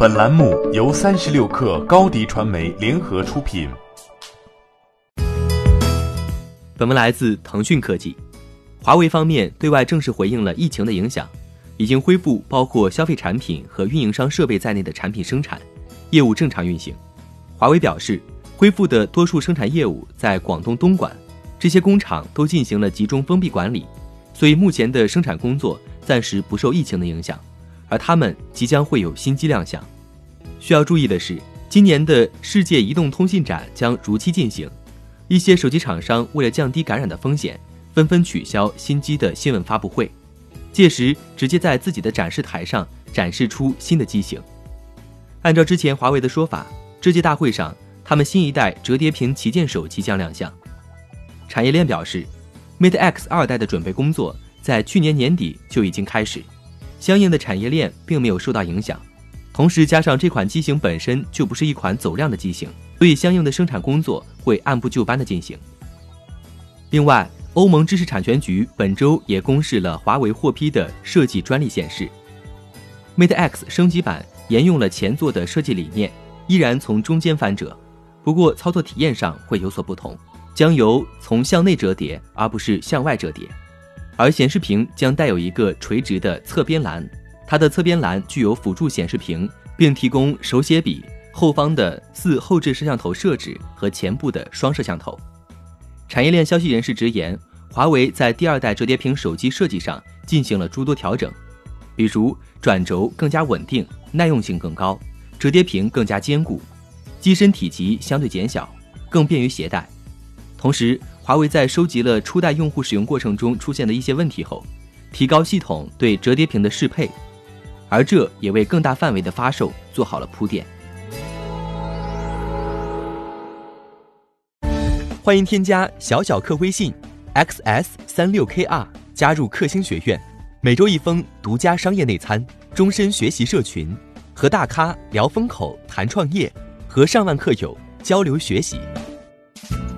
本栏目由三十六氪高低传媒联合出品。本文来自腾讯科技。华为方面对外正式回应了疫情的影响，已经恢复包括消费产品和运营商设备在内的产品生产业务正常运行。华为表示，恢复的多数生产业务在广东东莞，这些工厂都进行了集中封闭管理，所以目前的生产工作暂时不受疫情的影响。而他们即将会有新机亮相。需要注意的是，今年的世界移动通信展将如期进行，一些手机厂商为了降低感染的风险，纷纷取消新机的新闻发布会，届时直接在自己的展示台上展示出新的机型。按照之前华为的说法，这届大会上他们新一代折叠屏旗舰手机将亮相。产业链表示，Mate X 二代的准备工作在去年年底就已经开始。相应的产业链并没有受到影响，同时加上这款机型本身就不是一款走量的机型，所以相应的生产工作会按部就班的进行。另外，欧盟知识产权局本周也公示了华为获批的设计专利，显示，Mate X 升级版沿用了前作的设计理念，依然从中间翻折，不过操作体验上会有所不同，将由从向内折叠而不是向外折叠。而显示屏将带有一个垂直的侧边栏，它的侧边栏具有辅助显示屏，并提供手写笔、后方的四后置摄像头设置和前部的双摄像头。产业链消息人士直言，华为在第二代折叠屏手机设计上进行了诸多调整，比如转轴更加稳定，耐用性更高，折叠屏更加坚固，机身体积相对减小，更便于携带。同时，华为在收集了初代用户使用过程中出现的一些问题后，提高系统对折叠屏的适配，而这也为更大范围的发售做好了铺垫。欢迎添加小小客微信，xs 三六 kr，加入克星学院，每周一封独家商业内参，终身学习社群，和大咖聊风口谈创业，和上万客友交流学习。